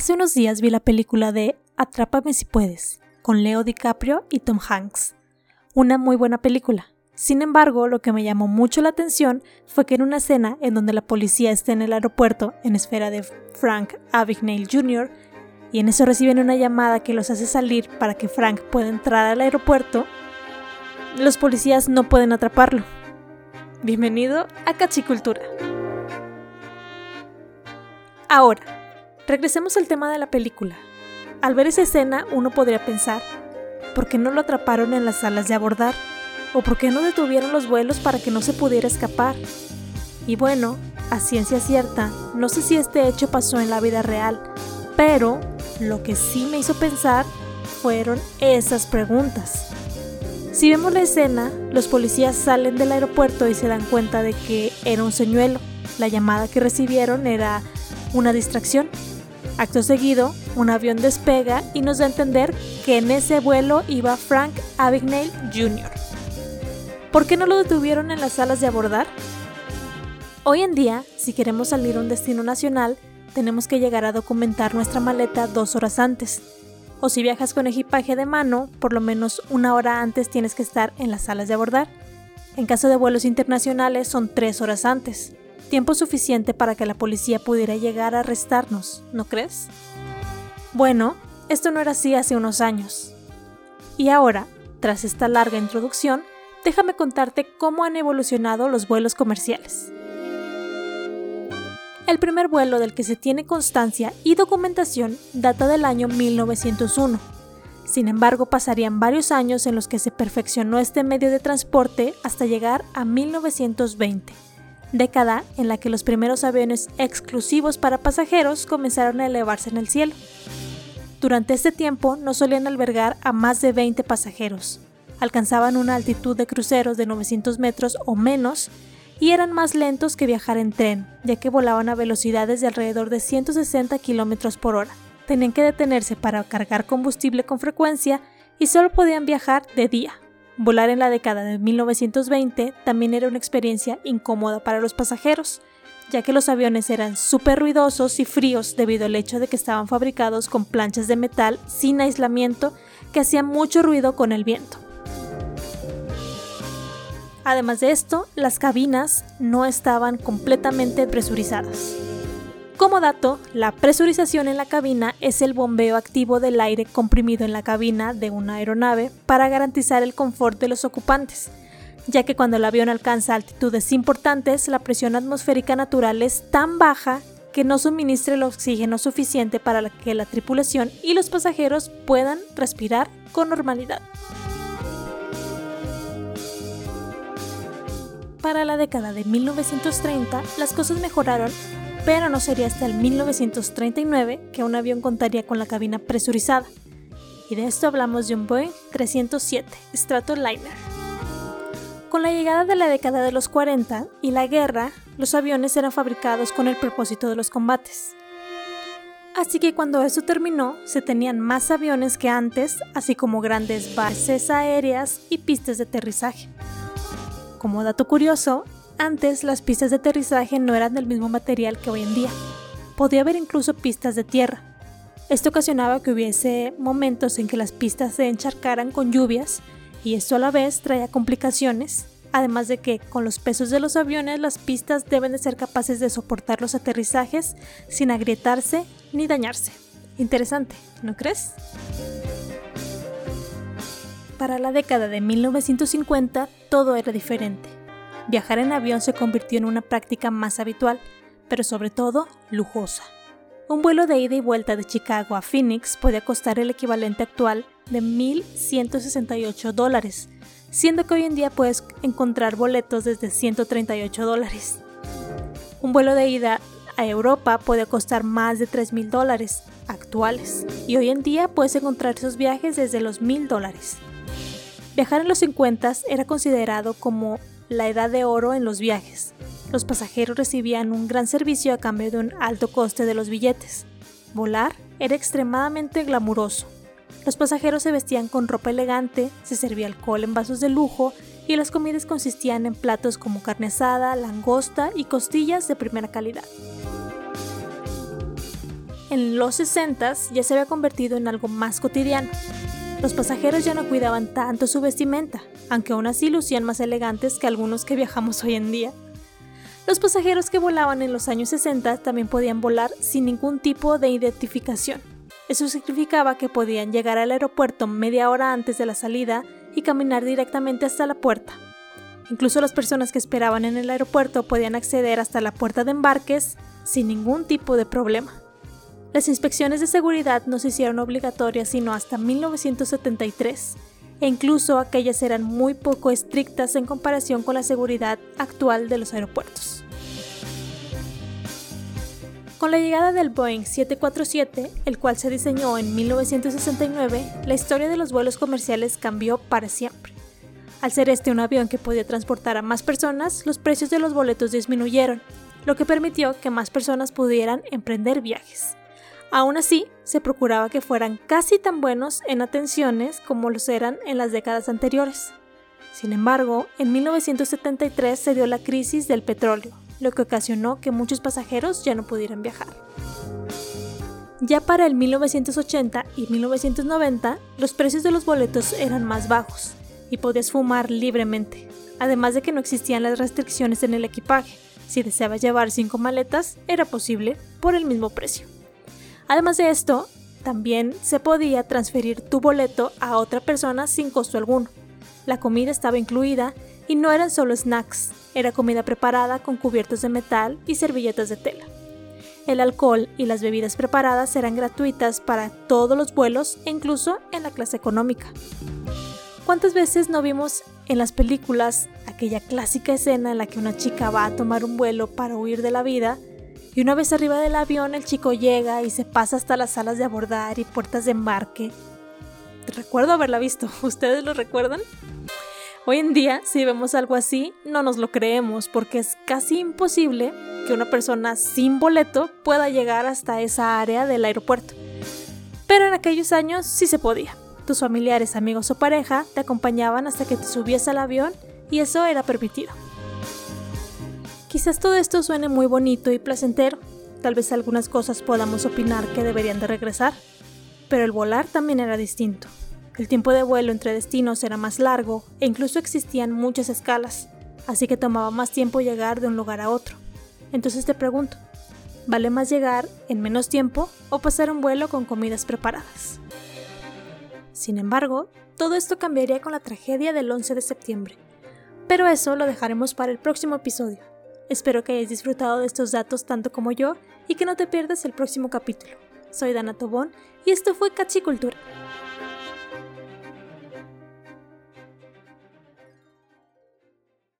Hace unos días vi la película de Atrápame si puedes, con Leo DiCaprio y Tom Hanks. Una muy buena película. Sin embargo, lo que me llamó mucho la atención fue que en una escena en donde la policía está en el aeropuerto en espera de Frank Abagnale Jr., y en eso reciben una llamada que los hace salir para que Frank pueda entrar al aeropuerto, los policías no pueden atraparlo. Bienvenido a Cachicultura. Ahora, Regresemos al tema de la película. Al ver esa escena uno podría pensar, ¿por qué no lo atraparon en las salas de abordar? ¿O por qué no detuvieron los vuelos para que no se pudiera escapar? Y bueno, a ciencia cierta, no sé si este hecho pasó en la vida real, pero lo que sí me hizo pensar fueron esas preguntas. Si vemos la escena, los policías salen del aeropuerto y se dan cuenta de que era un señuelo. La llamada que recibieron era una distracción Acto seguido, un avión despega y nos da a entender que en ese vuelo iba Frank Abagnale Jr. ¿Por qué no lo detuvieron en las salas de abordar? Hoy en día, si queremos salir a un destino nacional, tenemos que llegar a documentar nuestra maleta dos horas antes. O si viajas con equipaje de mano, por lo menos una hora antes tienes que estar en las salas de abordar. En caso de vuelos internacionales son tres horas antes tiempo suficiente para que la policía pudiera llegar a arrestarnos, ¿no crees? Bueno, esto no era así hace unos años. Y ahora, tras esta larga introducción, déjame contarte cómo han evolucionado los vuelos comerciales. El primer vuelo del que se tiene constancia y documentación data del año 1901. Sin embargo, pasarían varios años en los que se perfeccionó este medio de transporte hasta llegar a 1920 década en la que los primeros aviones exclusivos para pasajeros comenzaron a elevarse en el cielo. Durante este tiempo no solían albergar a más de 20 pasajeros, alcanzaban una altitud de cruceros de 900 metros o menos y eran más lentos que viajar en tren, ya que volaban a velocidades de alrededor de 160 km por hora. Tenían que detenerse para cargar combustible con frecuencia y solo podían viajar de día, Volar en la década de 1920 también era una experiencia incómoda para los pasajeros, ya que los aviones eran súper ruidosos y fríos debido al hecho de que estaban fabricados con planchas de metal sin aislamiento que hacían mucho ruido con el viento. Además de esto, las cabinas no estaban completamente presurizadas. Como dato, la presurización en la cabina es el bombeo activo del aire comprimido en la cabina de una aeronave para garantizar el confort de los ocupantes, ya que cuando el avión alcanza altitudes importantes, la presión atmosférica natural es tan baja que no suministre el oxígeno suficiente para que la tripulación y los pasajeros puedan respirar con normalidad. Para la década de 1930, las cosas mejoraron pero no sería hasta el 1939 que un avión contaría con la cabina presurizada. Y de esto hablamos de un Boeing 307 Stratoliner. Con la llegada de la década de los 40 y la guerra, los aviones eran fabricados con el propósito de los combates. Así que cuando eso terminó, se tenían más aviones que antes, así como grandes bases aéreas y pistas de aterrizaje. Como dato curioso, antes las pistas de aterrizaje no eran del mismo material que hoy en día. Podía haber incluso pistas de tierra. Esto ocasionaba que hubiese momentos en que las pistas se encharcaran con lluvias y esto a la vez traía complicaciones, además de que con los pesos de los aviones las pistas deben de ser capaces de soportar los aterrizajes sin agrietarse ni dañarse. Interesante, ¿no crees? Para la década de 1950 todo era diferente viajar en avión se convirtió en una práctica más habitual, pero sobre todo lujosa. Un vuelo de ida y vuelta de Chicago a Phoenix podía costar el equivalente actual de 1.168 dólares, siendo que hoy en día puedes encontrar boletos desde 138 dólares. Un vuelo de ida a Europa puede costar más de 3.000 dólares actuales, y hoy en día puedes encontrar esos viajes desde los 1.000 dólares. Viajar en los 50 era considerado como la edad de oro en los viajes. Los pasajeros recibían un gran servicio a cambio de un alto coste de los billetes. Volar era extremadamente glamuroso. Los pasajeros se vestían con ropa elegante, se servía alcohol en vasos de lujo y las comidas consistían en platos como carne asada, langosta y costillas de primera calidad. en los 60 ya se había convertido en algo más cotidiano. Los pasajeros ya no cuidaban tanto su vestimenta, aunque aún así lucían más elegantes que algunos que viajamos hoy en día. Los pasajeros que volaban en los años 60 también podían volar sin ningún tipo de identificación. Eso significaba que podían llegar al aeropuerto media hora antes de la salida y caminar directamente hasta la puerta. Incluso las personas que esperaban en el aeropuerto podían acceder hasta la puerta de embarques sin ningún tipo de problema. Las inspecciones de seguridad no se hicieron obligatorias sino hasta 1973, e incluso aquellas eran muy poco estrictas en comparación con la seguridad actual de los aeropuertos. Con la llegada del Boeing 747, el cual se diseñó en 1969, la historia de los vuelos comerciales cambió para siempre. Al ser este un avión que podía transportar a más personas, los precios de los boletos disminuyeron, lo que permitió que más personas pudieran emprender viajes. Aún así, se procuraba que fueran casi tan buenos en atenciones como los eran en las décadas anteriores. Sin embargo, en 1973 se dio la crisis del petróleo, lo que ocasionó que muchos pasajeros ya no pudieran viajar. Ya para el 1980 y 1990, los precios de los boletos eran más bajos y podías fumar libremente, además de que no existían las restricciones en el equipaje. Si deseabas llevar cinco maletas, era posible por el mismo precio. Además de esto, también se podía transferir tu boleto a otra persona sin costo alguno. La comida estaba incluida y no eran solo snacks, era comida preparada con cubiertos de metal y servilletas de tela. El alcohol y las bebidas preparadas eran gratuitas para todos los vuelos e incluso en la clase económica. ¿Cuántas veces no vimos en las películas aquella clásica escena en la que una chica va a tomar un vuelo para huir de la vida y una vez arriba del avión el chico llega y se pasa hasta las salas de abordar y puertas de embarque. Recuerdo haberla visto, ¿ustedes lo recuerdan? Hoy en día, si vemos algo así, no nos lo creemos porque es casi imposible que una persona sin boleto pueda llegar hasta esa área del aeropuerto. Pero en aquellos años sí se podía. Tus familiares, amigos o pareja te acompañaban hasta que te subías al avión y eso era permitido. Quizás todo esto suene muy bonito y placentero, tal vez algunas cosas podamos opinar que deberían de regresar, pero el volar también era distinto. El tiempo de vuelo entre destinos era más largo e incluso existían muchas escalas, así que tomaba más tiempo llegar de un lugar a otro. Entonces te pregunto, ¿vale más llegar en menos tiempo o pasar un vuelo con comidas preparadas? Sin embargo, todo esto cambiaría con la tragedia del 11 de septiembre, pero eso lo dejaremos para el próximo episodio. Espero que hayas disfrutado de estos datos tanto como yo y que no te pierdas el próximo capítulo. Soy Dana Tobón y esto fue Cachicultura.